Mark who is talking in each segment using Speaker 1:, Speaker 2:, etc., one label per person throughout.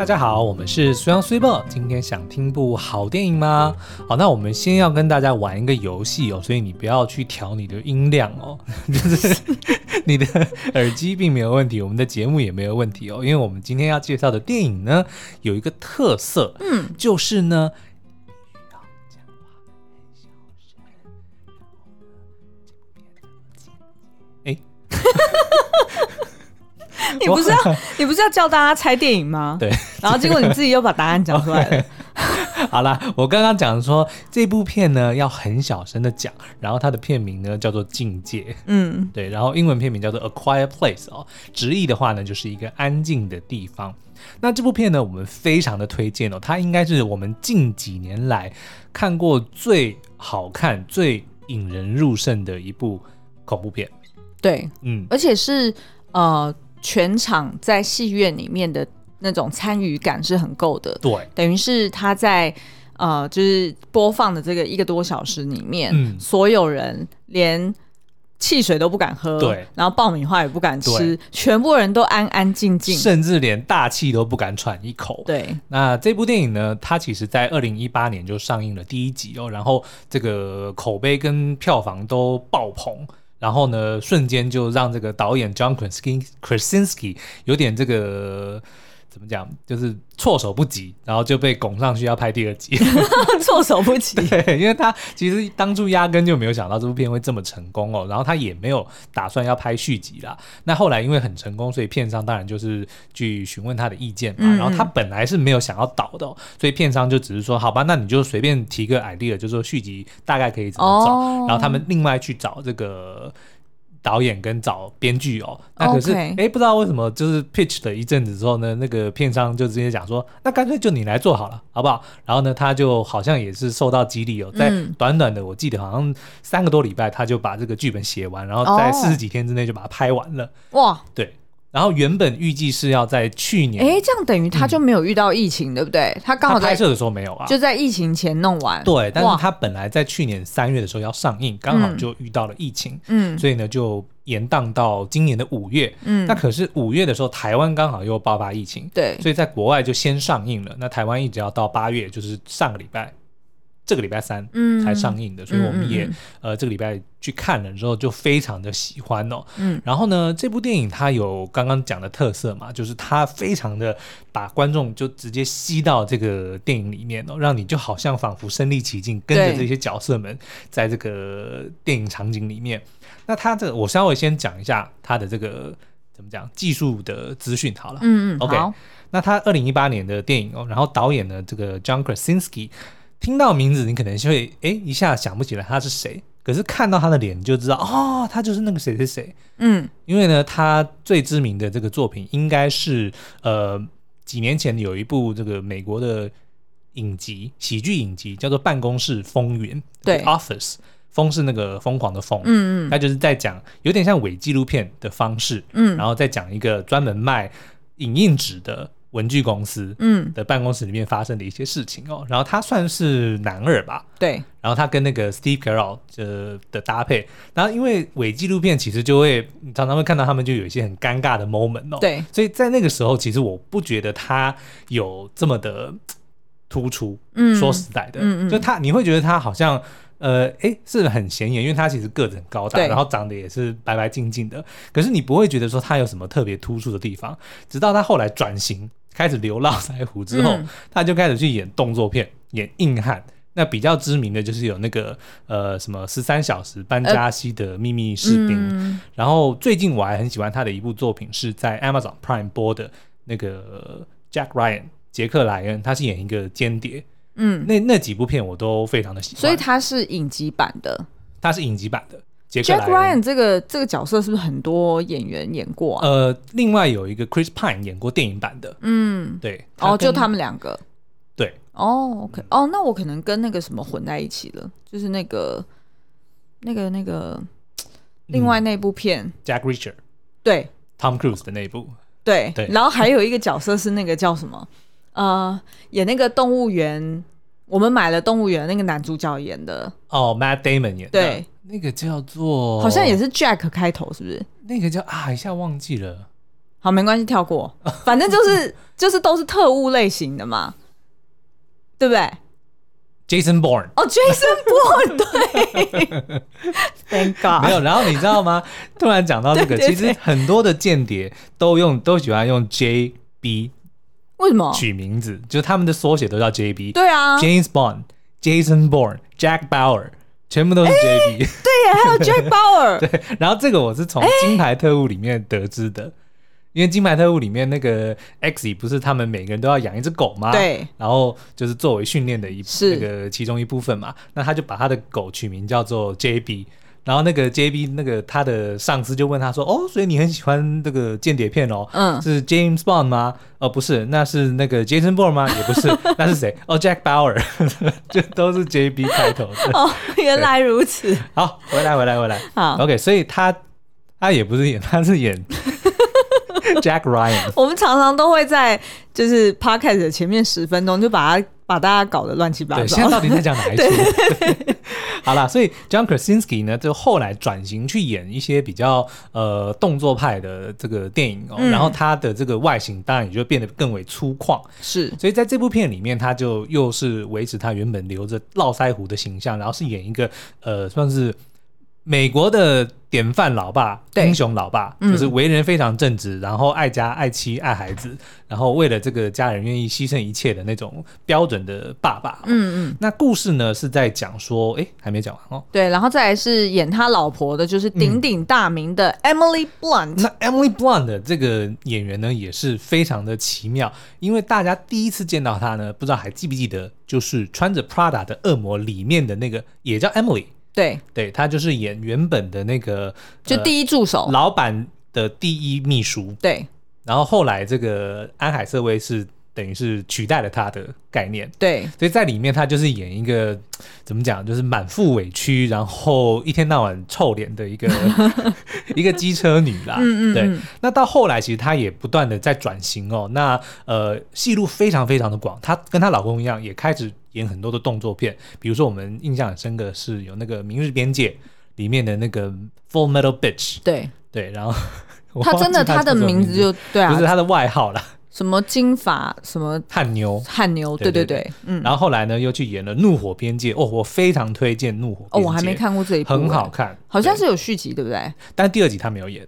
Speaker 1: 大家好，我们是虽阳虽报。今天想听部好电影吗？好，那我们先要跟大家玩一个游戏哦，所以你不要去调你的音量哦，就是你的耳机并没有问题，我们的节目也没有问题哦，因为我们今天要介绍的电影呢，有一个特色，嗯，就是呢。
Speaker 2: 你不是要你不是要教大家猜电影吗？
Speaker 1: 对，
Speaker 2: 然后结果你自己又把答案讲出来了。
Speaker 1: 好啦，我刚刚讲说这部片呢要很小声的讲，然后它的片名呢叫做《境界》，嗯，对，然后英文片名叫做《A Quiet Place》哦，直译的话呢就是一个安静的地方。那这部片呢，我们非常的推荐哦，它应该是我们近几年来看过最好看、最引人入胜的一部恐怖片。
Speaker 2: 对，嗯，而且是呃。全场在戏院里面的那种参与感是很够的，
Speaker 1: 对，
Speaker 2: 等于是他在呃，就是播放的这个一个多小时里面，嗯，所有人连汽水都不敢喝，
Speaker 1: 对，
Speaker 2: 然后爆米花也不敢吃，全部人都安安静静，
Speaker 1: 甚至连大气都不敢喘一口。
Speaker 2: 对，
Speaker 1: 那这部电影呢，它其实在二零一八年就上映了第一集哦，然后这个口碑跟票房都爆棚。然后呢，瞬间就让这个导演 John Krasinski 有点这个怎么讲，就是措手不及，然后就被拱上去要拍第二集。
Speaker 2: 措手不及，
Speaker 1: 对，因为他其实当初压根就没有想到这部片会这么成功哦，然后他也没有打算要拍续集啦。那后来因为很成功，所以片商当然就是去询问他的意见嘛。嗯、然后他本来是没有想要导的、哦，所以片商就只是说，好吧，那你就随便提个 idea，就说续集大概可以怎么找，哦、然后他们另外去找这个。导演跟找编剧哦，那可是哎 Okay.，不知道为什么，就是 pitch 了一阵子之后呢，那个片商就直接讲说，那干脆就你来做好了，好不好？然后呢，他就好像也是受到激励哦，在短短的，我记得好像三个多礼拜，他就把这个剧本写完，然后在四十几天之内就把它拍完了。哇，对。然后原本预计是要在去年，
Speaker 2: 哎，这样等于他就没有遇到疫情，嗯、对不对？他刚好
Speaker 1: 拍摄的时候没有啊，
Speaker 2: 就在疫情前弄完。
Speaker 1: 对，但是他本来在去年三月的时候要上映，刚好就遇到了疫情，嗯，所以呢就延宕到今年的五月。嗯，那可是五月的时候，台湾刚好又爆发疫情，对，所以在国外就先上映了。那台湾一直要到八月，就是上个礼拜。这个礼拜三才上映的，嗯、所以我们也、嗯、呃这个礼拜去看了之后就非常的喜欢哦。嗯，然后呢，这部电影它有刚刚讲的特色嘛，就是它非常的把观众就直接吸到这个电影里面哦，让你就好像仿佛身临其境，跟着这些角色们在这个电影场景里面。那它这个我稍微先讲一下它的这个怎么讲技术的资讯好了。嗯嗯，OK。那它二零一八年的电影哦，然后导演呢这个 John Krasinski。听到名字，你可能就会哎一下想不起来他是谁，可是看到他的脸，你就知道哦，他就是那个谁谁谁。嗯，因为呢，他最知名的这个作品应该是呃几年前有一部这个美国的影集喜剧影集，叫做《办公室风云》。对，Office，疯是那个疯狂的疯。嗯嗯，他就是在讲有点像伪纪录片的方式，嗯，然后再讲一个专门卖影印纸的。文具公司嗯。的办公室里面发生的一些事情哦，嗯、然后他算是男二吧，对，然后他跟那个 Steve Carell 的的搭配，然后因为伪纪录片其实就会常常会看到他们就有一些很尴尬的 moment 哦，对，所以在那个时候其实我不觉得他有这么的突出，嗯，说实在的，嗯嗯，就他你会觉得他好像。呃，诶，是很显眼，因为他其实个子很高大，然后长得也是白白净净的。可是你不会觉得说他有什么特别突出的地方，直到他后来转型开始流浪腮胡之后，嗯、他就开始去演动作片，演硬汉。那比较知名的就是有那个呃什么十三小时班加西的秘密士兵。呃嗯、然后最近我还很喜欢他的一部作品，是在 Amazon Prime 播的那个 Jack Ryan 杰克莱恩，他是演一个间谍。嗯，那那几部片我都非常的喜欢，
Speaker 2: 所以他是影集版的，
Speaker 1: 他是影集版的。
Speaker 2: Jack Ryan 这个这个角色是不是很多演员演过啊？
Speaker 1: 呃，另外有一个 Chris Pine 演过电影版的，嗯，对，
Speaker 2: 哦，就他们两个，
Speaker 1: 对，
Speaker 2: 哦，OK，哦，那我可能跟那个什么混在一起了，就是那个那个那个另外那部片
Speaker 1: Jack Reacher，
Speaker 2: 对
Speaker 1: ，Tom Cruise 的那部，
Speaker 2: 对对，然后还有一个角色是那个叫什么？呃，演那个动物园，我们买了动物园那个男主角演的
Speaker 1: 哦，Matt Damon 演的，
Speaker 2: 对，
Speaker 1: 那个叫做
Speaker 2: 好像也是 Jack 开头，是不是？
Speaker 1: 那个叫啊，一下忘记了，
Speaker 2: 好，没关系，跳过，反正就是就是都是特务类型的嘛，对不对
Speaker 1: ？Jason Bourne，
Speaker 2: 哦，Jason Bourne，对，Thank God，
Speaker 1: 没有。然后你知道吗？突然讲到这个，其实很多的间谍都用都喜欢用 JB，
Speaker 2: 为什么？
Speaker 1: 取名字，就是他们的缩写都叫 JB。
Speaker 2: 对啊
Speaker 1: ，James Bond，Jason Bourne，Jack Bauer，全部都是 JB。对
Speaker 2: 呀，还有 Jack Bauer。
Speaker 1: 对，然后这个我是从《金牌特务》里面得知的。因为《金牌特务》里面那个 X 不是他们每个人都要养一只狗吗？
Speaker 2: 对。
Speaker 1: 然后就是作为训练的一那个其中一部分嘛，那他就把他的狗取名叫做 JB。然后那个 JB 那个他的上司就问他说：“哦，所以你很喜欢这个间谍片哦？嗯，是 James Bond 吗？哦，不是，那是那个 Jason Bourne 吗？也不是，那是谁？哦，Jack Bauer，就都是 JB 开头的。
Speaker 2: 哦，原来如此。
Speaker 1: 好，回来，回来，回来。好，OK，所以他他也不是演，他是演。” Jack Ryan，
Speaker 2: 我们常常都会在就是 Podcast 的前面十分钟就把他把大家搞得乱七八糟。
Speaker 1: 对，现在到底在讲哪一出？好了，所以 John Krasinski 呢，就后来转型去演一些比较呃动作派的这个电影哦，嗯、然后他的这个外形当然也就变得更为粗犷。
Speaker 2: 是，
Speaker 1: 所以在这部片里面，他就又是维持他原本留着络腮胡的形象，然后是演一个呃算是。美国的典范老爸，英雄老爸，就是为人非常正直，嗯、然后爱家、爱妻、爱孩子，然后为了这个家人愿意牺牲一切的那种标准的爸爸。嗯嗯。那故事呢是在讲说，哎，还没讲完哦。
Speaker 2: 对，然后再来是演他老婆的，就是鼎鼎大名的 Emily Blunt。
Speaker 1: 嗯、那 Emily Blunt 的这个演员呢，也是非常的奇妙，因为大家第一次见到他呢，不知道还记不记得，就是穿着 Prada 的恶魔里面的那个，也叫 Emily。
Speaker 2: 对。
Speaker 1: 对，他就是演原本的那个，
Speaker 2: 就第一助手，
Speaker 1: 呃、老板的第一秘书。
Speaker 2: 对，
Speaker 1: 然后后来这个安海瑟薇是等于是取代了他的概念。
Speaker 2: 对，
Speaker 1: 所以在里面他就是演一个怎么讲，就是满腹委屈，然后一天到晚臭脸的一个 一个机车女啦。嗯，嗯嗯。对，那到后来其实她也不断的在转型哦。那呃，戏路非常非常的广，她跟她老公一样，也开始。演很多的动作片，比如说我们印象很深的是有那个《明日边界》里面的那个 Full Metal Bitch，
Speaker 2: 对
Speaker 1: 对，然后
Speaker 2: 他真的他的名字就对啊，
Speaker 1: 不是他的外号啦，
Speaker 2: 什么金发什么
Speaker 1: 汗牛。
Speaker 2: 汗牛，对对对，嗯，
Speaker 1: 然后后来呢又去演了《怒火边界》，哦，我非常推荐《怒火边界》，
Speaker 2: 哦，我还没看过这一部，
Speaker 1: 很好看，
Speaker 2: 好像是有续集，对不对？
Speaker 1: 但第二集他没有演，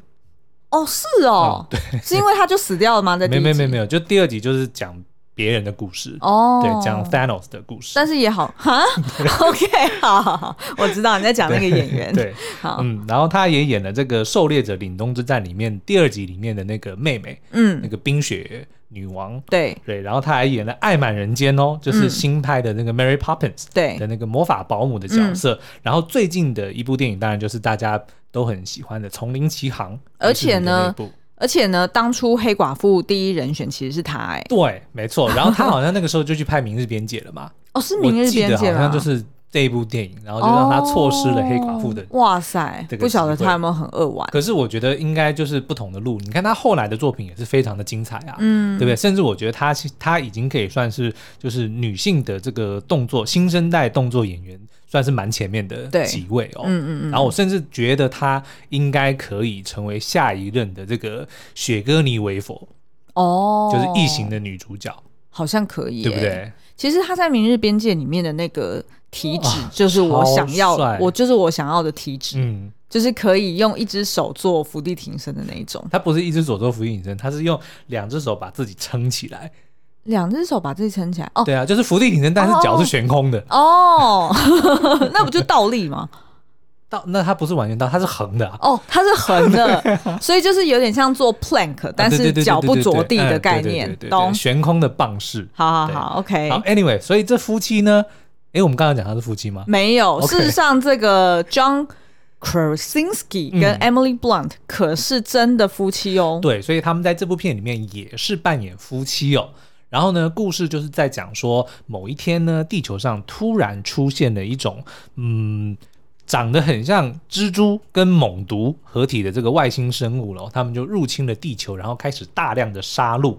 Speaker 2: 哦，是哦，对，是因为他就死掉了吗？在
Speaker 1: 没没没没有，就第二集就是讲。别人的故事哦，对，讲 Thanos 的故事，
Speaker 2: 但是也好哈，OK，好好好，我知道你在讲那个演员，
Speaker 1: 对，好，嗯，然后他也演了这个《狩猎者凛冬之战》里面第二集里面的那个妹妹，嗯，那个冰雪女王，
Speaker 2: 对。
Speaker 1: 对，然后他还演了《爱满人间》哦，就是新拍的那个 Mary Poppins 对。的那个魔法保姆的角色，然后最近的一部电影当然就是大家都很喜欢的《丛林奇航》，
Speaker 2: 而且呢。而且呢，当初黑寡妇第一人选其实是他哎、欸，
Speaker 1: 对，没错。然后他好像那个时候就去拍《明日边界》了嘛。
Speaker 2: 哦，是《明日边界》
Speaker 1: 好像就是这一部电影，然后就让他错失了黑寡妇的、哦。
Speaker 2: 哇塞，不晓得他有没有很扼腕。
Speaker 1: 可是我觉得应该就是不同的路。你看他后来的作品也是非常的精彩啊，嗯，对不对？甚至我觉得他他已经可以算是就是女性的这个动作新生代动作演员。算是蛮前面的几位哦，嗯嗯嗯，然后我甚至觉得他应该可以成为下一任的这个雪歌妮韦佛哦，就是异形的女主角，
Speaker 2: 好像可以，
Speaker 1: 对不对？
Speaker 2: 其实他在《明日边界》里面的那个体脂，就是我想要，我就是我想要的体脂，嗯，就是可以用一只手做伏地挺身的那一种。
Speaker 1: 他不是一只手做伏地挺身，他是用两只手把自己撑起来。
Speaker 2: 两只手把自己撑起来哦，
Speaker 1: 对啊，就是伏地挺身，但是脚是悬空的
Speaker 2: 哦，哦 那不就倒立吗？
Speaker 1: 倒那它不是完全倒，它是横的、啊、
Speaker 2: 哦，它是横的，所以就是有点像做 plank，但是脚不着地的概念，懂？
Speaker 1: 悬空的棒式，
Speaker 2: 好好好，OK。
Speaker 1: 好，Anyway，所以这夫妻呢，哎，我们刚刚讲他是夫妻吗？
Speaker 2: 没有，Okay. 事实上这个 John Krasinski 跟 Emily Blunt、嗯、可是真的夫妻哦，
Speaker 1: 对，所以他们在这部片里面也是扮演夫妻哦。然后呢，故事就是在讲说，某一天呢，地球上突然出现了一种，嗯，长得很像蜘蛛跟猛毒合体的这个外星生物了。他们就入侵了地球，然后开始大量的杀戮。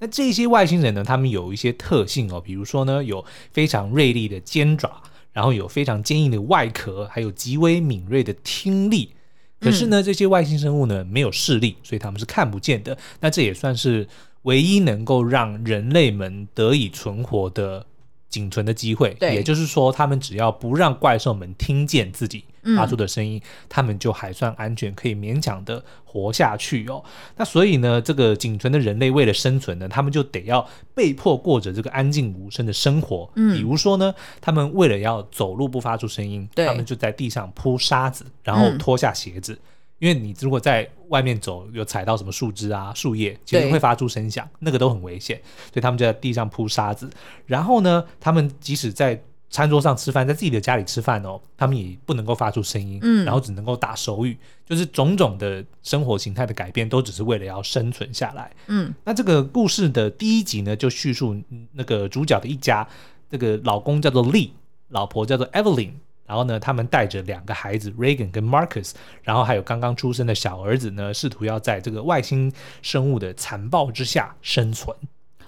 Speaker 1: 那这些外星人呢，他们有一些特性哦，比如说呢，有非常锐利的尖爪，然后有非常坚硬的外壳，还有极为敏锐的听力。可是呢，这些外星生物呢没有视力，所以他们是看不见的。那这也算是唯一能够让人类们得以存活的仅存的机会。也就是说，他们只要不让怪兽们听见自己发出的声音，嗯、他们就还算安全，可以勉强的活下去哦。那所以呢，这个仅存的人类为了生存呢，他们就得要被迫过着这个安静无声的生活。嗯，比如说呢，他们为了要走路不发出声音，他们就在地上铺沙子，然后脱下鞋子。嗯、因为你如果在外面走，有踩到什么树枝啊、树叶，其实会发出声响，那个都很危险。所以他们就在地上铺沙子，然后呢，他们即使在餐桌上吃饭，在自己的家里吃饭哦，他们也不能够发出声音，嗯，然后只能够打手语，就是种种的生活形态的改变，都只是为了要生存下来，嗯。那这个故事的第一集呢，就叙述那个主角的一家，这个老公叫做 Lee，老婆叫做 Evelyn，然后呢，他们带着两个孩子 Reagan 跟 Marcus，然后还有刚刚出生的小儿子呢，试图要在这个外星生物的残暴之下生存。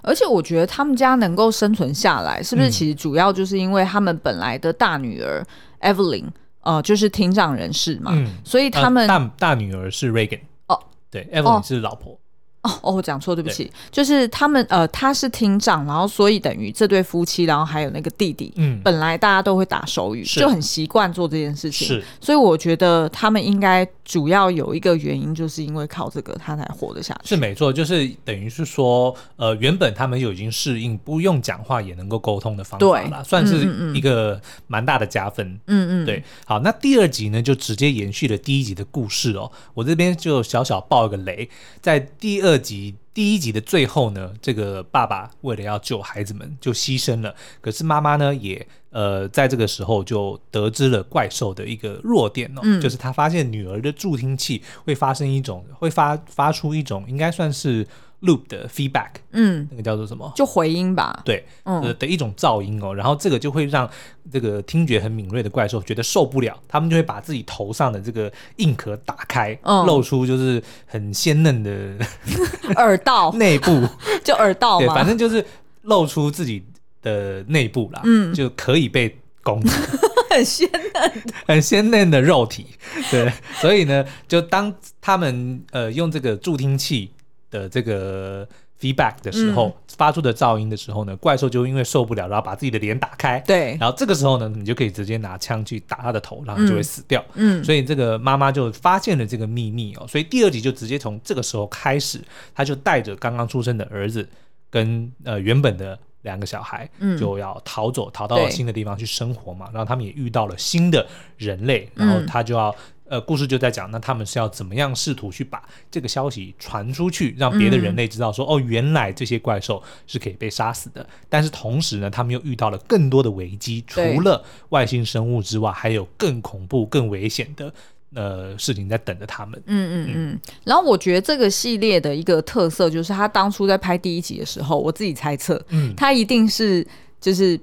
Speaker 2: 而且我觉得他们家能够生存下来，是不是其实主要就是因为他们本来的大女儿 Evelyn，呃，就是听障人士嘛，嗯、所以他们、
Speaker 1: 呃、大大女儿是 Reagan 哦，对，Evelyn 是老婆。哦
Speaker 2: 哦哦，我讲错，对不起，就是他们呃，他是厅长，然后所以等于这对夫妻，然后还有那个弟弟，嗯，本来大家都会打手语，就很习惯做这件事情，是，所以我觉得他们应该主要有一个原因，就是因为靠这个他才活得下去。
Speaker 1: 是没错，就是等于是说，呃，原本他们就已经适应不用讲话也能够沟通的方法了，对算是一个蛮大的加分。嗯嗯，对。好，那第二集呢，就直接延续了第一集的故事哦。我这边就小小爆一个雷，在第二。集第一集的最后呢，这个爸爸为了要救孩子们就牺牲了。可是妈妈呢，也呃在这个时候就得知了怪兽的一个弱点哦，嗯、就是他发现女儿的助听器会发生一种会发发出一种应该算是。Loop 的 feedback，嗯，那个叫做什么？
Speaker 2: 就回音吧。
Speaker 1: 对，嗯，的一种噪音哦。然后这个就会让这个听觉很敏锐的怪兽觉得受不了，他们就会把自己头上的这个硬壳打开，嗯、露出就是很鲜嫩的
Speaker 2: 耳道
Speaker 1: 内部，
Speaker 2: 就耳道嘛。
Speaker 1: 对，反正就是露出自己的内部啦，嗯，就可以被攻击，
Speaker 2: 很鲜嫩，
Speaker 1: 很鲜嫩的肉体。对，所以呢，就当他们呃用这个助听器。的这个 feedback 的时候，嗯、发出的噪音的时候呢，怪兽就因为受不了，然后把自己的脸打开。对，然后这个时候呢，你就可以直接拿枪去打他的头，然后就会死掉。嗯，所以这个妈妈就发现了这个秘密哦，所以第二集就直接从这个时候开始，他就带着刚刚出生的儿子跟呃原本的两个小孩，嗯，就要逃走，逃到新的地方去生活嘛。然后他们也遇到了新的人类，然后他就要。呃，故事就在讲，那他们是要怎么样试图去把这个消息传出去，让别的人类知道说，嗯、哦，原来这些怪兽是可以被杀死的。但是同时呢，他们又遇到了更多的危机，除了外星生物之外，还有更恐怖、更危险的呃事情在等着他们。嗯嗯
Speaker 2: 嗯。然后我觉得这个系列的一个特色就是，他当初在拍第一集的时候，我自己猜测，嗯，他一定是就是。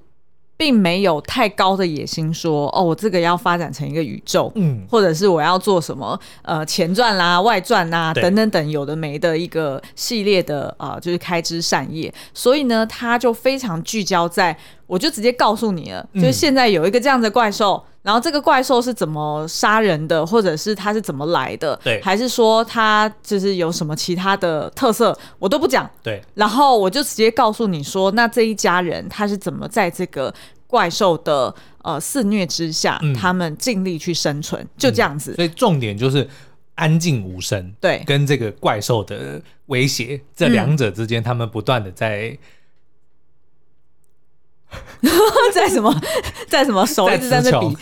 Speaker 2: 并没有太高的野心说，说哦，我这个要发展成一个宇宙，嗯，或者是我要做什么呃前传啦、外传啦等等等有的没的一个系列的啊、呃，就是开枝散叶。所以呢，他就非常聚焦在，我就直接告诉你了，就是现在有一个这样的怪兽。嗯然后这个怪兽是怎么杀人的，或者是它是怎么来的？对，还是说它就是有什么其他的特色？我都不讲。对，然后我就直接告诉你说，那这一家人他是怎么在这个怪兽的呃肆虐之下，嗯、他们尽力去生存，就这样子。
Speaker 1: 嗯、所以重点就是安静无声，对，跟这个怪兽的威胁，这两者之间，他们不断的在。
Speaker 2: 在什么，在什么手一直在那比，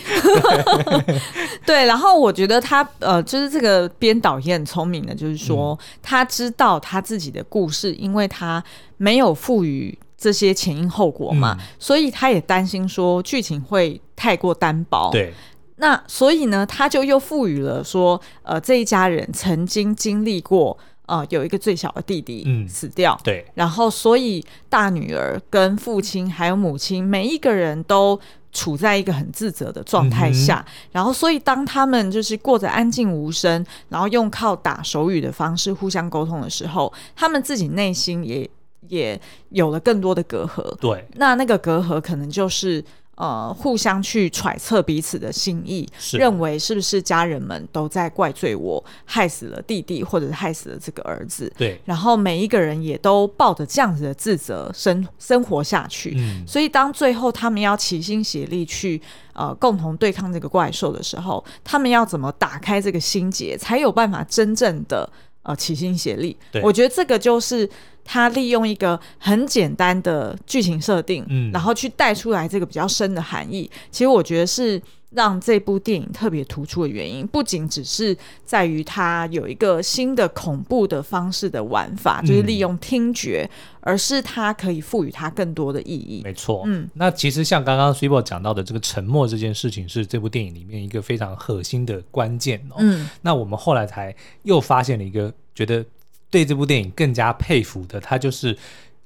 Speaker 2: 对。然后我觉得他呃，就是这个编导也很聪明的，就是说、嗯、他知道他自己的故事，因为他没有赋予这些前因后果嘛，嗯、所以他也担心说剧情会太过单薄。对，那所以呢，他就又赋予了说，呃，这一家人曾经经历过。呃，有一个最小的弟弟死掉，嗯、对，然后所以大女儿跟父亲还有母亲每一个人都处在一个很自责的状态下，嗯、然后所以当他们就是过着安静无声，然后用靠打手语的方式互相沟通的时候，他们自己内心也也有了更多的隔阂，对，那那个隔阂可能就是。呃，互相去揣测彼此的心意，认为是不是家人们都在怪罪我害死了弟弟，或者是害死了这个儿子？
Speaker 1: 对。
Speaker 2: 然后每一个人也都抱着这样子的自责生生活下去。嗯。所以当最后他们要齐心协力去呃共同对抗这个怪兽的时候，他们要怎么打开这个心结，才有办法真正的呃齐心协力？对。我觉得这个就是。他利用一个很简单的剧情设定，嗯，然后去带出来这个比较深的含义。其实我觉得是让这部电影特别突出的原因，不仅只是在于它有一个新的恐怖的方式的玩法，就是利用听觉，嗯，而是它可以赋予它更多的意义。
Speaker 1: 没错，嗯，那其实像刚刚 Cibo 讲到的这个沉默这件事情，是这部电影里面一个非常核心的关键哦。嗯，那我们后来才又发现了一个觉得。对这部电影更加佩服的，它就是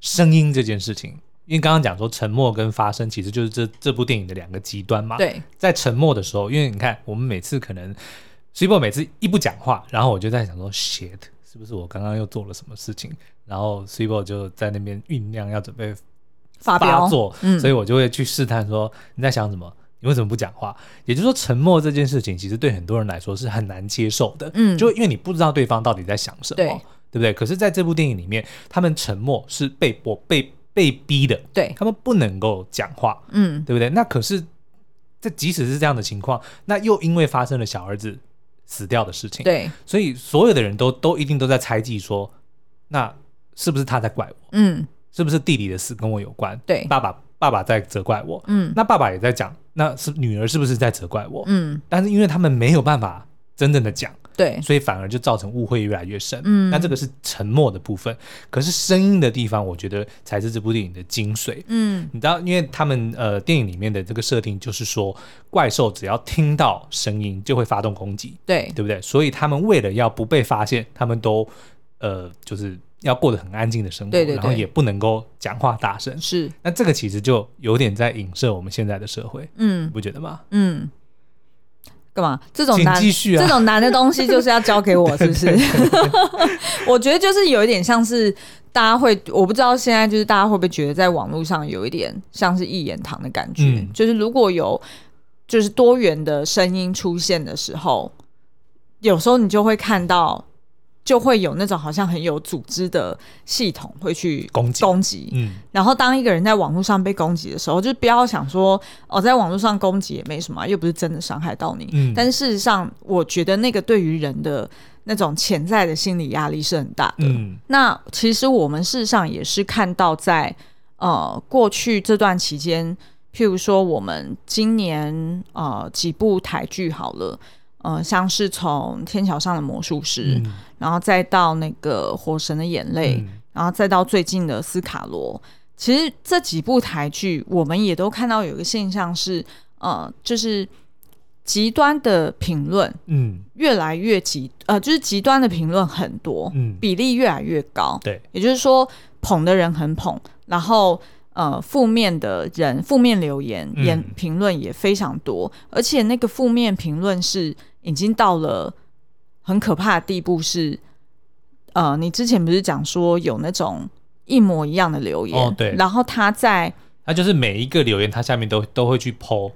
Speaker 1: 声音这件事情。因为刚刚讲说沉默跟发声，其实就是这这部电影的两个极端嘛。
Speaker 2: 对，
Speaker 1: 在沉默的时候，因为你看，我们每次可能 s i b o 每次一不讲话，然后我就在想说，shit，是不是我刚刚又做了什么事情？然后 s i b o 就在那边酝酿要准备发作，嗯，所以我就会去试探说你在想什么？你为什么不讲话？也就是说，沉默这件事情，其实对很多人来说是很难接受的。嗯，就因为你不知道对方到底在想什么。对。不对？可是，在这部电影里面，他们沉默是被迫、被被逼的，
Speaker 2: 对，
Speaker 1: 他们不能够讲话，嗯，对不对？那可是，这即使是这样的情况，那又因为发生了小儿子死掉的事情，
Speaker 2: 对，
Speaker 1: 所以所有的人都都一定都在猜忌说，那是不是他在怪我？
Speaker 2: 嗯，
Speaker 1: 是不是弟弟的死跟我有关？
Speaker 2: 对，
Speaker 1: 爸爸爸爸在责怪我，嗯，那爸爸也在讲，那是女儿是不是在责怪我？嗯，但是因为他们没有办法真正的讲。
Speaker 2: 对，
Speaker 1: 所以反而就造成误会越来越深。嗯，那这个是沉默的部分，可是声音的地方，我觉得才是这部电影的精髓。嗯，你知道，因为他们呃电影里面的这个设定就是说，怪兽只要听到声音就会发动攻击，
Speaker 2: 对，
Speaker 1: 对不对？所以他们为了要不被发现，他们都呃就是要过得很安静的生活，
Speaker 2: 对对对，
Speaker 1: 然后也不能够讲话大声。
Speaker 2: 是，
Speaker 1: 那这个其实就有点在影射我们现在的社会，嗯，不觉得吗？
Speaker 2: 嗯。干嘛？这种难，
Speaker 1: 啊、
Speaker 2: 这种难的东西就是要交给我，是不是？我觉得就是有一点像是大家会，我不知道现在就是大家会不会觉得在网络上有一点像是一言堂的感觉，嗯、就是如果有就是多元的声音出现的时候，有时候你就会看到。就会有那种好像很有组织的系统会去攻击攻击，嗯，然后当一个人在网络上被攻击的时候，就不要想说哦，在网络上攻击也没什么，又不是真的伤害到你。嗯，但是事实上，我觉得那个对于人的那种潜在的心理压力是很大的。嗯，那其实我们事实上也是看到在呃过去这段期间，譬如说我们今年呃几部台剧好了。呃，像是从《天桥上的魔术师》嗯，然后再到那个《火神的眼泪》嗯，然后再到最近的《斯卡罗》，其实这几部台剧，我们也都看到有一个现象是，呃，就是极端的评论，嗯，越来越极，呃，就是极端的评论很多，嗯，比例越来越高，
Speaker 1: 对，
Speaker 2: 也就是说，捧的人很捧，然后呃，负面的人，负面留言、言评论也非常多，而且那个负面评论是。已经到了很可怕的地步，是呃，你之前不是讲说有那种一模一样的留言，
Speaker 1: 哦，对，
Speaker 2: 然后他在，
Speaker 1: 他就是每一个留言，他下面都都会去 po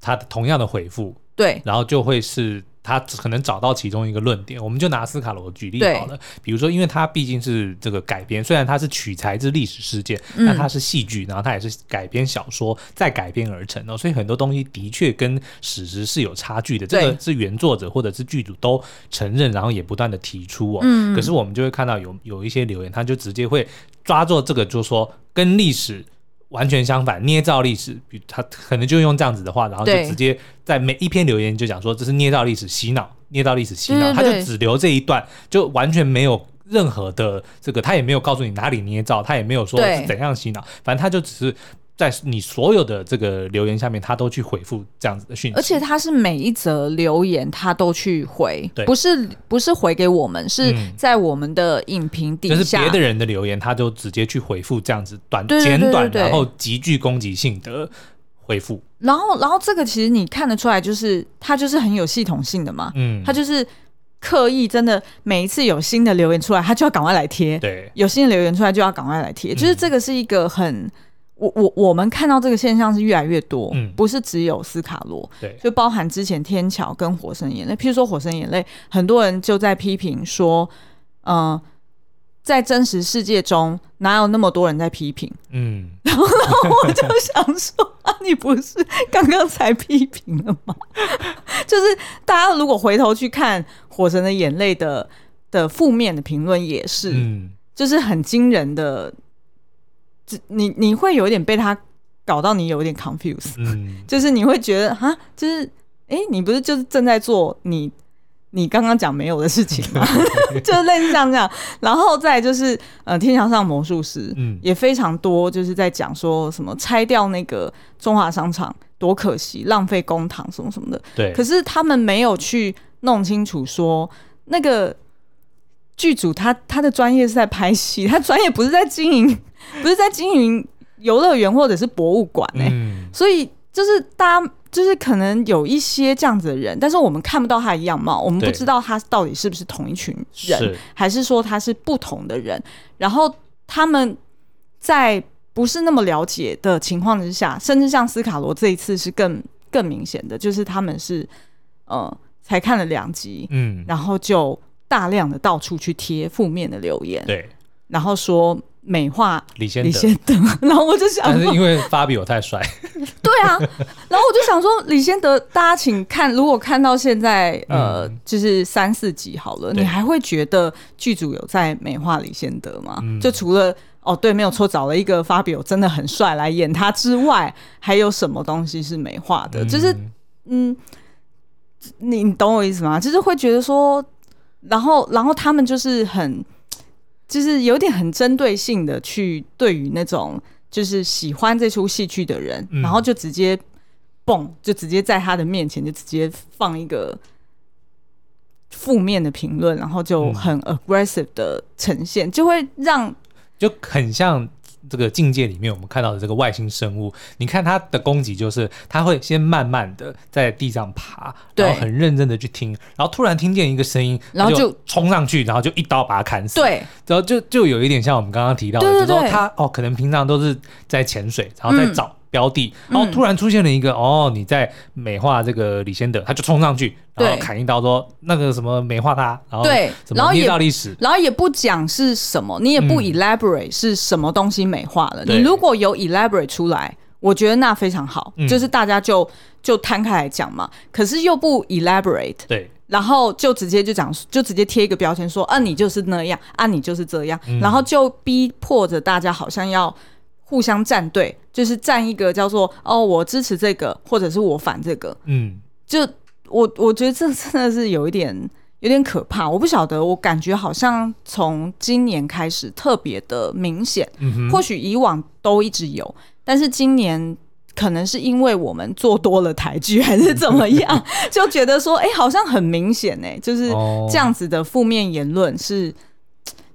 Speaker 1: 他的同样的回复，
Speaker 2: 对，
Speaker 1: 然后就会是。他可能找到其中一个论点，我们就拿斯卡罗举例好了。比如说，因为它毕竟是这个改编，虽然它是取材自历史事件，嗯、但它是戏剧，然后它也是改编小说再改编而成哦，所以很多东西的确跟史实是有差距的。这个是原作者或者是剧组都承认，然后也不断的提出哦。嗯、可是我们就会看到有有一些留言，他就直接会抓住这个，就是说跟历史。完全相反，捏造历史，比他可能就用这样子的话，然后就直接在每一篇留言就讲说这是捏造历史洗脑，捏造历史洗脑，他就只留这一段，就完全没有任何的这个，他也没有告诉你哪里捏造，他也没有说是怎样洗脑，反正他就只是。在你所有的这个留言下面，他都去回复这样子的讯息，
Speaker 2: 而且他是每一则留言他都去回，对，不是不是回给我们，是在我们的影评底下，
Speaker 1: 就是别的人的留言，他就直接去回复这样子短简短，然后极具攻击性的回复。
Speaker 2: 然后，然后这个其实你看得出来，就是他就是很有系统性的嘛，嗯，他就是刻意真的每一次有新的留言出来，他就要赶快来贴，
Speaker 1: 对，
Speaker 2: 有新的留言出来就要赶快来贴，就是这个是一个很。我我我们看到这个现象是越来越多，嗯，不是只有斯卡罗，
Speaker 1: 对，
Speaker 2: 就包含之前天桥跟火神眼泪，譬如说火神眼泪，很多人就在批评说，嗯、呃，在真实世界中哪有那么多人在批评，嗯，然后我就想说，啊，你不是刚刚才批评了吗？就是大家如果回头去看火神的眼泪的的负面的评论，也是，嗯，就是很惊人的。你你会有一点被他搞到，你有一点 confused，嗯，就是你会觉得啊，就是哎、欸，你不是就是正在做你你刚刚讲没有的事情吗？就是类似像这样，然后再就是呃，天桥上魔术师，嗯，也非常多，就是在讲说什么拆掉那个中华商场多可惜，浪费公堂什么什么的，
Speaker 1: 对。
Speaker 2: 可是他们没有去弄清楚说那个剧组他他的专业是在拍戏，他专业不是在经营。不是在经营游乐园或者是博物馆呢、欸，嗯、所以就是大家就是可能有一些这样子的人，但是我们看不到他的样貌，我们不知道他到底是不是同一群人，是还是说他是不同的人。然后他们在不是那么了解的情况之下，甚至像斯卡罗这一次是更更明显的，就是他们是呃才看了两集，嗯，然后就大量的到处去贴负面的留言，
Speaker 1: 对，
Speaker 2: 然后说。美化
Speaker 1: 李先
Speaker 2: 德，然后我就想，
Speaker 1: 但是因为发比我太帅，
Speaker 2: 对啊，然后我就想说，李先德，大家请看，如果看到现在，呃，嗯、就是三四集好了，你还会觉得剧组有在美化李先德吗？嗯、就除了哦，对，没有错，找了一个发比欧真的很帅来演他之外，还有什么东西是美化的？嗯、就是，嗯，你你懂我意思吗？就是会觉得说，然后，然后他们就是很。就是有点很针对性的去对于那种就是喜欢这出戏剧的人，嗯、然后就直接蹦，就直接在他的面前就直接放一个负面的评论，然后就很 aggressive 的呈现，嗯、就会让
Speaker 1: 就很像。这个境界里面，我们看到的这个外星生物，你看它的攻击就是，它会先慢慢的在地上爬，然后很认真的去听，然后突然听见一个声音，然后就冲上去，然后就一刀把它砍死。
Speaker 2: 对，
Speaker 1: 然后就就有一点像我们刚刚提到的，就是说它哦，可能平常都是在潜水，然后在找。嗯标的，然后突然出现了一个、嗯、哦，你在美化这个李先德，他就冲上去，然后砍一刀说那个什么美化他，然后对，然后捏造历史，
Speaker 2: 然后也不讲是什么，你也不 elaborate 是什么东西美化了。嗯、你如果有 elaborate 出来，我觉得那非常好，对就是大家就就摊开来讲嘛。可是又不 elaborate，
Speaker 1: 对，
Speaker 2: 然后就直接就讲，就直接贴一个标签说，啊，你就是那样，啊，你就是这样，嗯、然后就逼迫着大家好像要。互相站队，就是站一个叫做哦，我支持这个，或者是我反这个。嗯，就我我觉得这真的是有一点有点可怕。我不晓得，我感觉好像从今年开始特别的明显。或许以往都一直有，但是今年可能是因为我们做多了台剧，还是怎么样，就觉得说，哎、欸，好像很明显哎，就是这样子的负面言论是。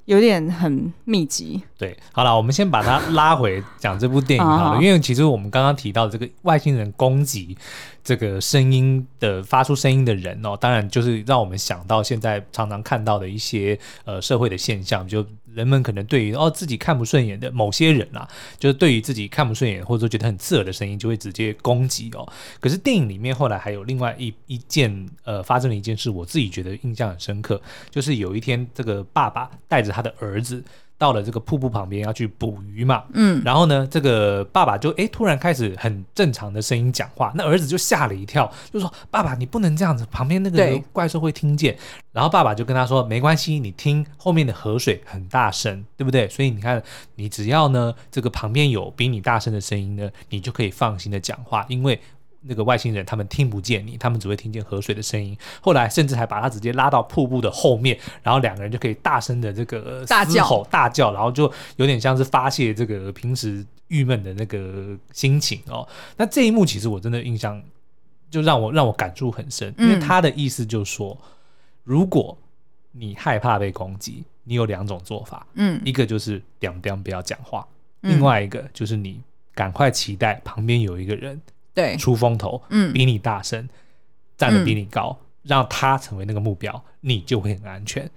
Speaker 2: 有点很密集，
Speaker 1: 对，好了，我们先把它拉回讲这部电影好了，因为其实我们刚刚提到这个外星人攻击。这个声音的发出声音的人哦，当然就是让我们想到现在常常看到的一些呃社会的现象，就人们可能对于哦自己看不顺眼的某些人啊，就是对于自己看不顺眼或者说觉得很刺耳的声音，就会直接攻击哦。可是电影里面后来还有另外一一件呃发生了一件事，我自己觉得印象很深刻，就是有一天这个爸爸带着他的儿子。到了这个瀑布旁边要去捕鱼嘛，嗯，然后呢，这个爸爸就哎突然开始很正常的声音讲话，那儿子就吓了一跳，就说：“爸爸，你不能这样子，旁边那个怪兽会听见。”然后爸爸就跟他说：“没关系，你听后面的河水很大声，对不对？所以你看，你只要呢这个旁边有比你大声的声音呢，你就可以放心的讲话，因为。”那个外星人他们听不见你，他们只会听见河水的声音。后来甚至还把他直接拉到瀑布的后面，然后两个人就可以大声的这个
Speaker 2: 大叫
Speaker 1: 大叫，然后就有点像是发泄这个平时郁闷的那个心情哦。那这一幕其实我真的印象就让我让我感触很深，因为他的意思就是说，嗯、如果你害怕被攻击，你有两种做法，嗯，一个就是点点不要讲话，嗯、另外一个就是你赶快期待旁边有一个人。
Speaker 2: 对，
Speaker 1: 出风头，嗯，比你大声，站得比你高，嗯、让他成为那个目标，你就会很安全。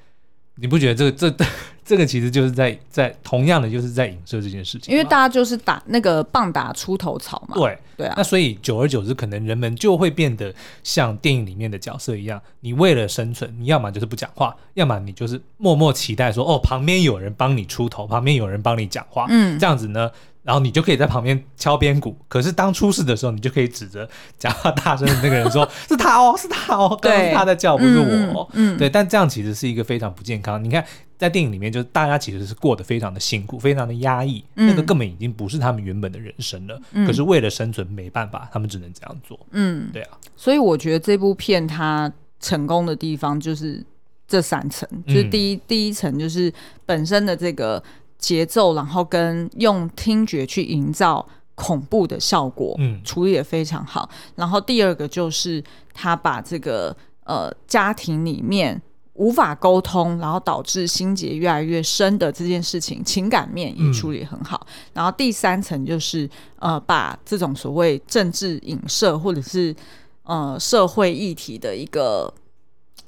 Speaker 1: 你不觉得这个这 这个其实就是在在同样的就是在影射这件事情？
Speaker 2: 因为大家就是打那个棒打出头草嘛。
Speaker 1: 对
Speaker 2: 对啊。
Speaker 1: 那所以久而久之，可能人们就会变得像电影里面的角色一样，你为了生存，你要么就是不讲话，要么你就是默默期待说，哦，旁边有人帮你出头，旁边有人帮你讲话，嗯，这样子呢。然后你就可以在旁边敲边鼓，可是当出事的时候，你就可以指着讲话大声的那个人说：“是他哦，是他哦，刚刚是他在叫，不是我哦。嗯”嗯，对。但这样其实是一个非常不健康。你看，在电影里面，就是大家其实是过得非常的辛苦，非常的压抑，嗯、那个根本已经不是他们原本的人生了。嗯、可是为了生存，没办法，他们只能这样做。嗯，对啊。
Speaker 2: 所以我觉得这部片它成功的地方就是这三层，就是第一、嗯、第一层就是本身的这个。节奏，然后跟用听觉去营造恐怖的效果，嗯，处理也非常好。然后第二个就是他把这个呃家庭里面无法沟通，然后导致心结越来越深的这件事情，情感面也处理很好。嗯、然后第三层就是呃把这种所谓政治影射或者是呃社会议题的一个。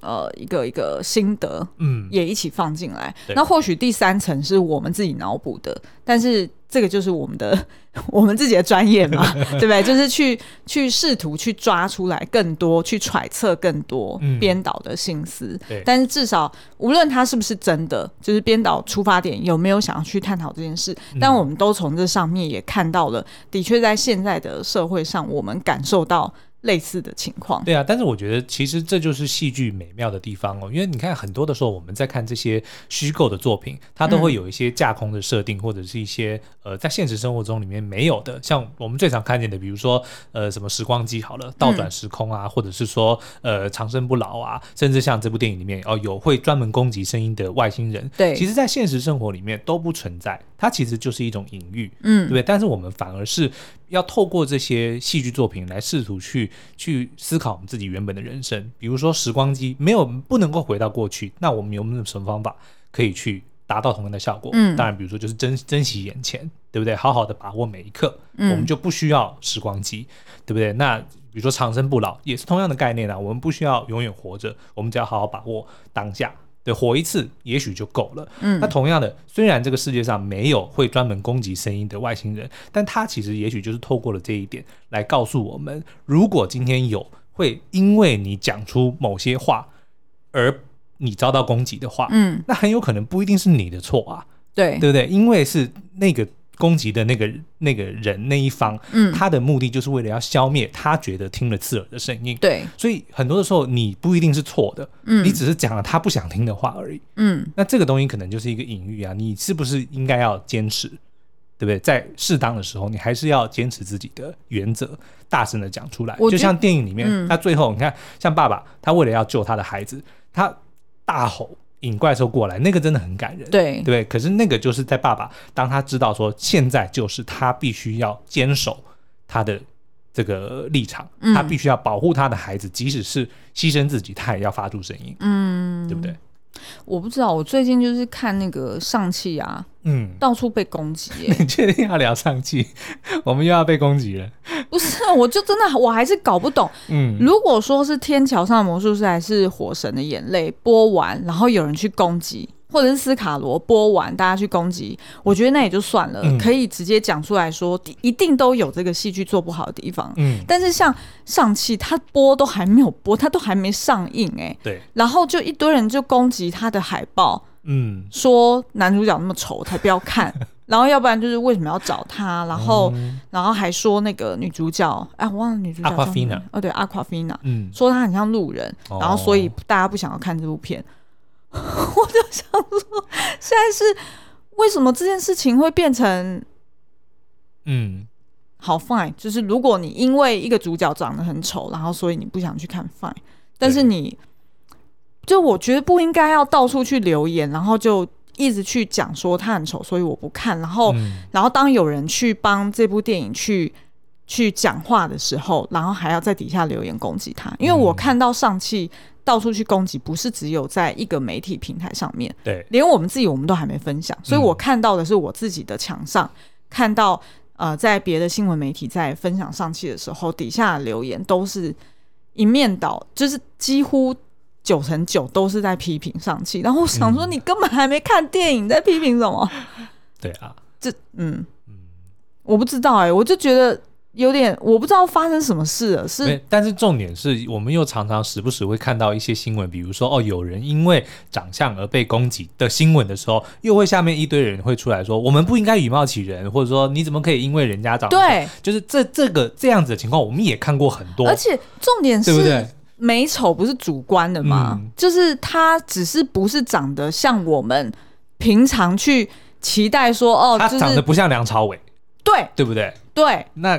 Speaker 2: 呃，一个一个心得，嗯，也一起放进来。嗯、那或许第三层是我们自己脑补的，但是这个就是我们的 我们自己的专业嘛，对不对？就是去去试图去抓出来更多，去揣测更多编导的心思。嗯、但是至少无论他是不是真的，就是编导出发点有没有想要去探讨这件事，嗯、但我们都从这上面也看到了，的确在现在的社会上，我们感受到。类似的情况，
Speaker 1: 对啊，但是我觉得其实这就是戏剧美妙的地方哦，因为你看很多的时候我们在看这些虚构的作品，它都会有一些架空的设定，嗯、或者是一些呃在现实生活中里面没有的，像我们最常看见的，比如说呃什么时光机好了，倒转时空啊，嗯、或者是说呃长生不老啊，甚至像这部电影里面哦有会专门攻击声音的外星人，
Speaker 2: 对，
Speaker 1: 其实在现实生活里面都不存在，它其实就是一种隐喻，嗯，对不对？但是我们反而是。要透过这些戏剧作品来试图去去思考我们自己原本的人生，比如说时光机没有不能够回到过去，那我们有没有什么方法可以去达到同样的效果？嗯，当然，比如说就是珍珍惜眼前，对不对？好好的把握每一刻，嗯，我们就不需要时光机，对不对？那比如说长生不老也是同样的概念啊，我们不需要永远活着，我们只要好好把握当下。对，活一次也许就够了。嗯，那同样的，虽然这个世界上没有会专门攻击声音的外星人，但他其实也许就是透过了这一点来告诉我们：如果今天有会因为你讲出某些话而你遭到攻击的话，嗯，那很有可能不一定是你的错啊。
Speaker 2: 对，
Speaker 1: 对不对？因为是那个。攻击的那个那个人那一方，嗯，他的目的就是为了要消灭他觉得听了刺耳的声音，
Speaker 2: 对，
Speaker 1: 所以很多的时候你不一定是错的，嗯，你只是讲了他不想听的话而已，嗯，那这个东西可能就是一个隐喻啊，你是不是应该要坚持，对不对？在适当的时候，你还是要坚持自己的原则，大声的讲出来，就像电影里面，他最后你看，像爸爸，他为了要救他的孩子，他大吼。引怪兽过来，那个真的很感人，
Speaker 2: 对
Speaker 1: 对。可是那个就是在爸爸，当他知道说现在就是他必须要坚守他的这个立场，嗯、他必须要保护他的孩子，即使是牺牲自己，他也要发出声音，嗯，对不对？
Speaker 2: 我不知道，我最近就是看那个上汽啊，嗯，到处被攻击。
Speaker 1: 你确定要聊上汽？我们又要被攻击了？
Speaker 2: 不是，我就真的我还是搞不懂。嗯，如果说是天桥上的魔术师还是火神的眼泪播完，然后有人去攻击。或者是斯卡罗播完，大家去攻击，我觉得那也就算了，嗯、可以直接讲出来说，一定都有这个戏剧做不好的地方。嗯，但是像上汽，他播都还没有播，他都还没上映，欸，哎，
Speaker 1: 对，
Speaker 2: 然后就一堆人就攻击他的海报，嗯，说男主角那么丑，才不要看，然后要不然就是为什么要找他，然后，嗯、然后还说那个女主角，哎，我忘了女主角叫什么，哦，对，阿夸菲娜，嗯，说她很像路人，然后所以大家不想要看这部片。我就想说，现在是为什么这件事情会变成，嗯，好 fine，就是如果你因为一个主角长得很丑，然后所以你不想去看 fine，但是你就我觉得不应该要到处去留言，然后就一直去讲说他很丑，所以我不看，然后、嗯、然后当有人去帮这部电影去去讲话的时候，然后还要在底下留言攻击他，因为我看到上汽。到处去攻击，不是只有在一个媒体平台上面，
Speaker 1: 对，
Speaker 2: 连我们自己我们都还没分享，所以我看到的是我自己的墙上，嗯、看到呃，在别的新闻媒体在分享上汽的时候，底下的留言都是一面倒，就是几乎九成九都是在批评上汽。然后我想说，你根本还没看电影，在批评什么？
Speaker 1: 对啊，
Speaker 2: 这嗯嗯，我不知道哎、欸，我就觉得。有点我不知道发生什么事了，是，
Speaker 1: 但是重点是我们又常常时不时会看到一些新闻，比如说哦，有人因为长相而被攻击的新闻的时候，又会下面一堆人会出来说，我们不应该以貌取人，或者说你怎么可以因为人家长相，
Speaker 2: 对，
Speaker 1: 就是这这个这样子的情况，我们也看过很多，
Speaker 2: 而且重点是，对不对？美丑不是主观的嘛，嗯、就是他只是不是长得像我们平常去期待说哦，
Speaker 1: 他长得不像梁朝伟。
Speaker 2: 对，
Speaker 1: 对不对？
Speaker 2: 对，
Speaker 1: 那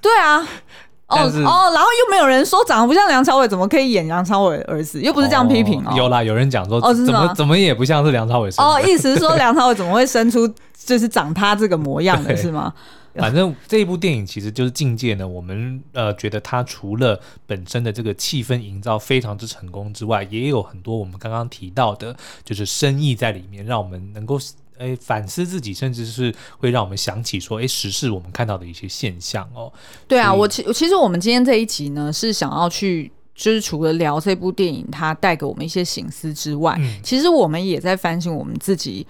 Speaker 2: 对啊，哦哦，然后又没有人说长得不像梁朝伟，怎么可以演梁朝伟的儿子？又不是这样批评哦。
Speaker 1: 有啦，有人讲说，哦，怎么怎么也不像是梁朝伟生的。
Speaker 2: 哦，意思是说梁朝伟怎么会生出就是长他这个模样的，是吗？
Speaker 1: 反正这一部电影其实就是境界呢。我们呃觉得它除了本身的这个气氛营造非常之成功之外，也有很多我们刚刚提到的，就是深意在里面，让我们能够。哎，反思自己，甚至是会让我们想起说，哎，时事我们看到的一些现象哦。
Speaker 2: 对啊，我其其实我们今天这一集呢，是想要去，就是除了聊这部电影它带给我们一些醒思之外，嗯，其实我们也在反省我们自己，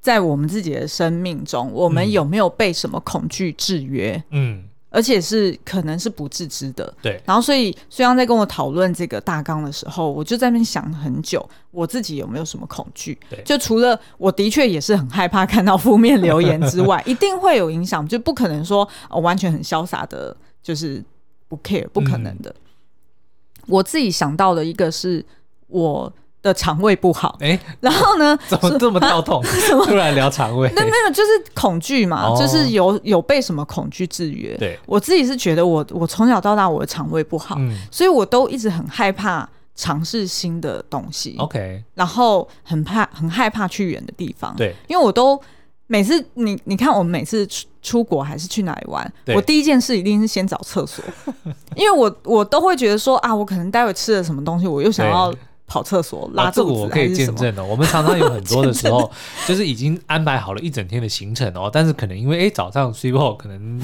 Speaker 2: 在我们自己的生命中，我们有没有被什么恐惧制约？嗯。而且是可能是不自知的，
Speaker 1: 对。
Speaker 2: 然后，所以虽然在跟我讨论这个大纲的时候，我就在那边想很久，我自己有没有什么恐惧？
Speaker 1: 对。
Speaker 2: 就除了我的确也是很害怕看到负面留言之外，一定会有影响，就不可能说、哦、完全很潇洒的，就是不 care，不可能的。嗯、我自己想到的一个是我。的肠胃不好，哎、欸，然后呢？
Speaker 1: 怎么这么跳痛？突然聊肠胃？
Speaker 2: 那没有，就是恐惧嘛，哦、就是有有被什么恐惧制约。
Speaker 1: 对，
Speaker 2: 我自己是觉得我我从小到大我的肠胃不好，嗯、所以我都一直很害怕尝试新的东西。
Speaker 1: OK，
Speaker 2: 然后很怕很害怕去远的地方。
Speaker 1: 对，
Speaker 2: 因为我都每次你你看我们每次出出国还是去哪里玩，我第一件事一定是先找厕所，因为我我都会觉得说啊，我可能待会吃了什么东西，我又想要。跑厕所拉肚子，哦，这个我可以见证
Speaker 1: 的。我们常常有很多的时候，就是已经安排好了一整天的行程哦，但是可能因为哎、欸、早上 Super 可能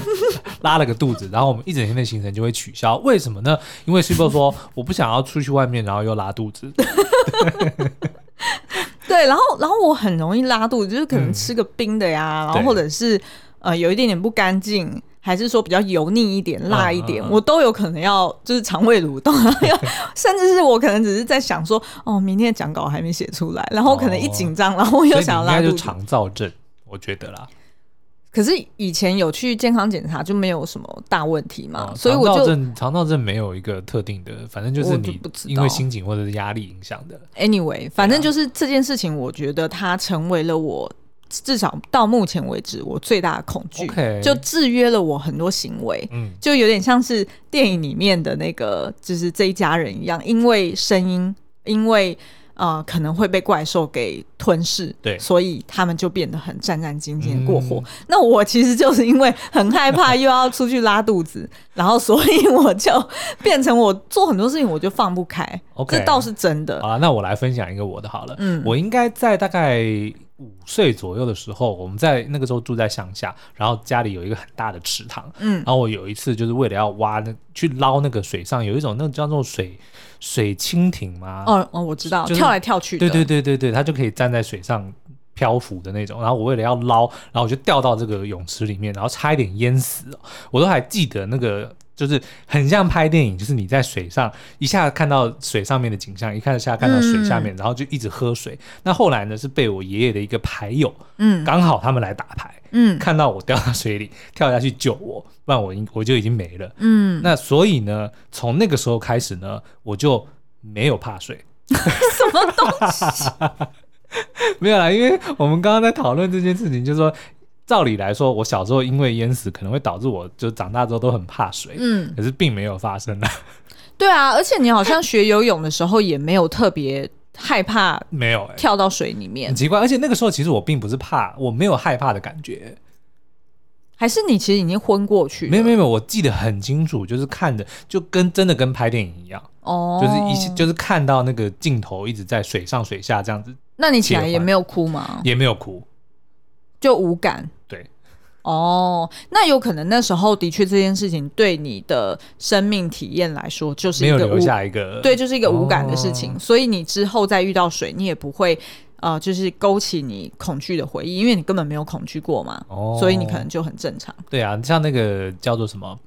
Speaker 1: 拉了个肚子，然后我们一整天的行程就会取消。为什么呢？因为 Super 说我不想要出去外面，然后又拉肚子。
Speaker 2: 对，然后然后我很容易拉肚子，就是可能吃个冰的呀，嗯、然后或者是呃有一点点不干净。还是说比较油腻一点、辣一点，嗯嗯嗯、我都有可能要就是肠胃蠕动，要 甚至是我可能只是在想说，哦，明天的讲稿还没写出来，然后可能一紧张，哦、然后我又想要拉肚子。就
Speaker 1: 肠燥症，我觉得啦。
Speaker 2: 可是以前有去健康检查就没有什么大问题嘛，
Speaker 1: 哦、
Speaker 2: 所以我就
Speaker 1: 肠躁症没有一个特定的，反正就是你因为心情或者是压力影响的。
Speaker 2: Anyway，反正就是这件事情，我觉得它成为了我。至少到目前为止，我最大的恐
Speaker 1: 惧
Speaker 2: 就制约了我很多行为，嗯，就有点像是电影里面的那个，就是这一家人一样，因为声音，因为呃可能会被怪兽给吞噬，
Speaker 1: 对，
Speaker 2: 所以他们就变得很战战兢兢过活。嗯、那我其实就是因为很害怕又要出去拉肚子，然后所以我就变成我做很多事情我就放不开，OK，这倒是真的。
Speaker 1: 啊，那我来分享一个我的好了，嗯，我应该在大概。五岁左右的时候，我们在那个时候住在乡下，然后家里有一个很大的池塘，嗯，然后我有一次就是为了要挖那去捞那个水上有一种那个叫做水水蜻蜓吗？
Speaker 2: 哦哦，我知道，就是、跳来跳去
Speaker 1: 对对对对，它就可以站在水上漂浮的那种。然后我为了要捞，然后我就掉到这个泳池里面，然后差一点淹死，我都还记得那个。就是很像拍电影，就是你在水上一下看到水上面的景象，一看下看到水下面，嗯、然后就一直喝水。那后来呢，是被我爷爷的一个牌友，嗯，刚好他们来打牌，嗯，看到我掉到水里，跳下去救我，不然我我就已经没了，嗯。那所以呢，从那个时候开始呢，我就没有怕水。
Speaker 2: 什么东西？
Speaker 1: 没有啦，因为我们刚刚在讨论这件事情，就是说。照理来说，我小时候因为淹死，可能会导致我就长大之后都很怕水。嗯，可是并没有发生啊。
Speaker 2: 对啊，而且你好像学游泳的时候也没有特别害怕，没有跳到水里面，
Speaker 1: 很奇怪。而且那个时候其实我并不是怕，我没有害怕的感觉。
Speaker 2: 还是你其实已经昏过去？
Speaker 1: 没有没有没有，我记得很清楚，就是看着就跟真的跟拍电影一样哦，就是一就是看到那个镜头一直在水上水下这样子。
Speaker 2: 那你起来也没有哭吗？
Speaker 1: 也没有哭。
Speaker 2: 就无感，
Speaker 1: 对，
Speaker 2: 哦，那有可能那时候的确这件事情对你的生命体验来说就是一个
Speaker 1: 没有留下一个
Speaker 2: 对，就是一个无感的事情，哦、所以你之后再遇到水，你也不会呃，就是勾起你恐惧的回忆，因为你根本没有恐惧过嘛，哦、所以你可能就很正常。
Speaker 1: 对啊，像那个叫做什么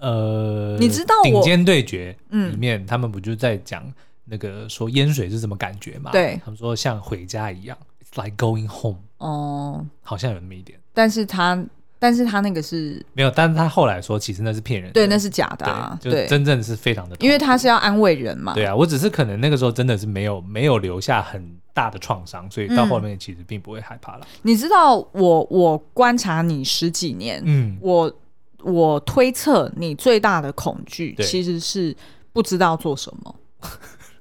Speaker 1: 呃，
Speaker 2: 你知道我
Speaker 1: 顶尖对决里面，嗯、他们不就在讲那个说淹水是什么感觉嘛？
Speaker 2: 对，
Speaker 1: 他们说像回家一样，It's like going home。哦，好像有那么一点。
Speaker 2: 但是他，但是他那个是
Speaker 1: 没有，但是他后来说，其实那是骗人的，
Speaker 2: 对，那是假的啊，
Speaker 1: 对，就真正是非常的，
Speaker 2: 因为他是要安慰人嘛，
Speaker 1: 对啊，我只是可能那个时候真的是没有没有留下很大的创伤，所以到后面其实并不会害怕了。
Speaker 2: 嗯、你知道我我观察你十几年，嗯，我我推测你最大的恐惧其实是不知道做什么。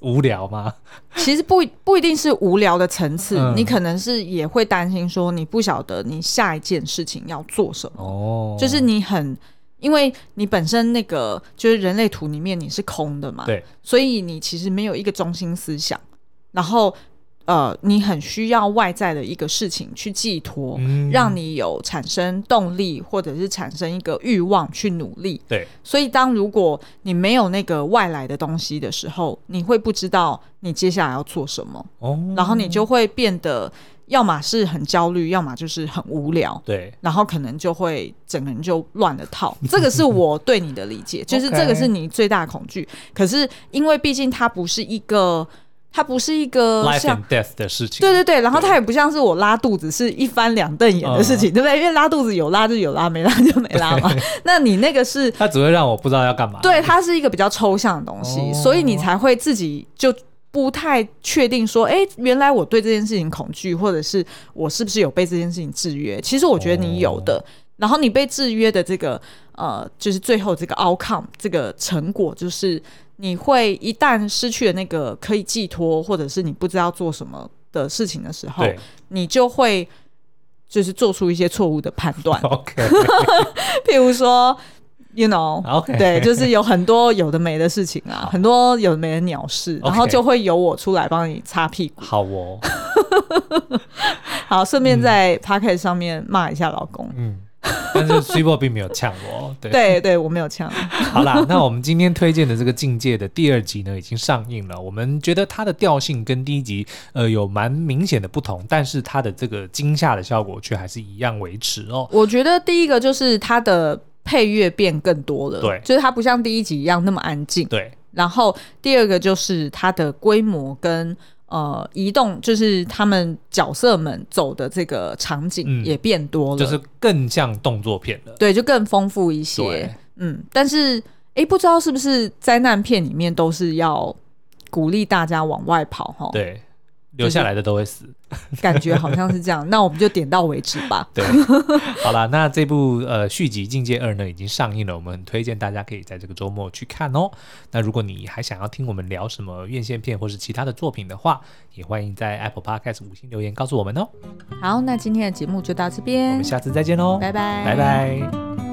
Speaker 1: 无聊吗？
Speaker 2: 其实不不一定是无聊的层次，嗯、你可能是也会担心说你不晓得你下一件事情要做什么。哦，就是你很，因为你本身那个就是人类图里面你是空的嘛，
Speaker 1: 对，
Speaker 2: 所以你其实没有一个中心思想，然后。呃，你很需要外在的一个事情去寄托，嗯、让你有产生动力，或者是产生一个欲望去努力。
Speaker 1: 对，
Speaker 2: 所以当如果你没有那个外来的东西的时候，你会不知道你接下来要做什么。哦，然后你就会变得，要么是很焦虑，要么就是很无聊。
Speaker 1: 对，
Speaker 2: 然后可能就会整个人就乱了套。这个是我对你的理解，就是这个是你最大的恐惧。可是因为毕竟它不是一个。它不是一个像
Speaker 1: life and death 的事情，
Speaker 2: 对对对，然后它也不像是我拉肚子是一翻两瞪眼的事情，对不对？因为拉肚子有拉就有拉，没拉就没拉嘛。那你那个是，
Speaker 1: 它只会让我不知道要干嘛。
Speaker 2: 对，它是一个比较抽象的东西，所以你才会自己就不太确定说，哎，原来我对这件事情恐惧，或者是我是不是有被这件事情制约？其实我觉得你有的，然后你被制约的这个呃，就是最后这个 outcome 这个成果就是。你会一旦失去了那个可以寄托，或者是你不知道做什么的事情的时候，你就会就是做出一些错误的判断。
Speaker 1: OK，
Speaker 2: 譬如说，you know，Okay. 对，就是有很多有的没的事情啊，很多有的没的鸟事.然后就会由我出来帮你擦屁股。
Speaker 1: 好哦，
Speaker 2: 好，顺便在 Podcast 上面骂一下老公。嗯。
Speaker 1: 但是 Cibo 并没有呛我，对
Speaker 2: 对对，我没有呛。
Speaker 1: 好啦，那我们今天推荐的这个境界的第二集呢，已经上映了。我们觉得它的调性跟第一集呃有蛮明显的不同，但是它的这个惊吓的效果却还是一样维持哦。
Speaker 2: 我觉得第一个就是它的配乐变更多了，
Speaker 1: 对，
Speaker 2: 就是它不像第一集一样那么安静，
Speaker 1: 对。
Speaker 2: 然后第二个就是它的规模跟。呃，移动就是他们角色们走的这个场景也变多了，嗯、
Speaker 1: 就是更像动作片了。
Speaker 2: 对，就更丰富一些。嗯，但是哎，不知道是不是灾难片里面都是要鼓励大家往外跑哈？
Speaker 1: 对。留下来的都会死，
Speaker 2: 感觉好像是这样。那我们就点到为止吧。
Speaker 1: 对，好了，那这部呃续集《境界二》呢已经上映了，我们很推荐大家可以在这个周末去看哦。那如果你还想要听我们聊什么院线片或是其他的作品的话，也欢迎在 Apple Podcast 五星留言告诉我们哦。
Speaker 2: 好，那今天的节目就到这边，
Speaker 1: 我们下次再见喽，
Speaker 2: 拜拜，
Speaker 1: 拜拜。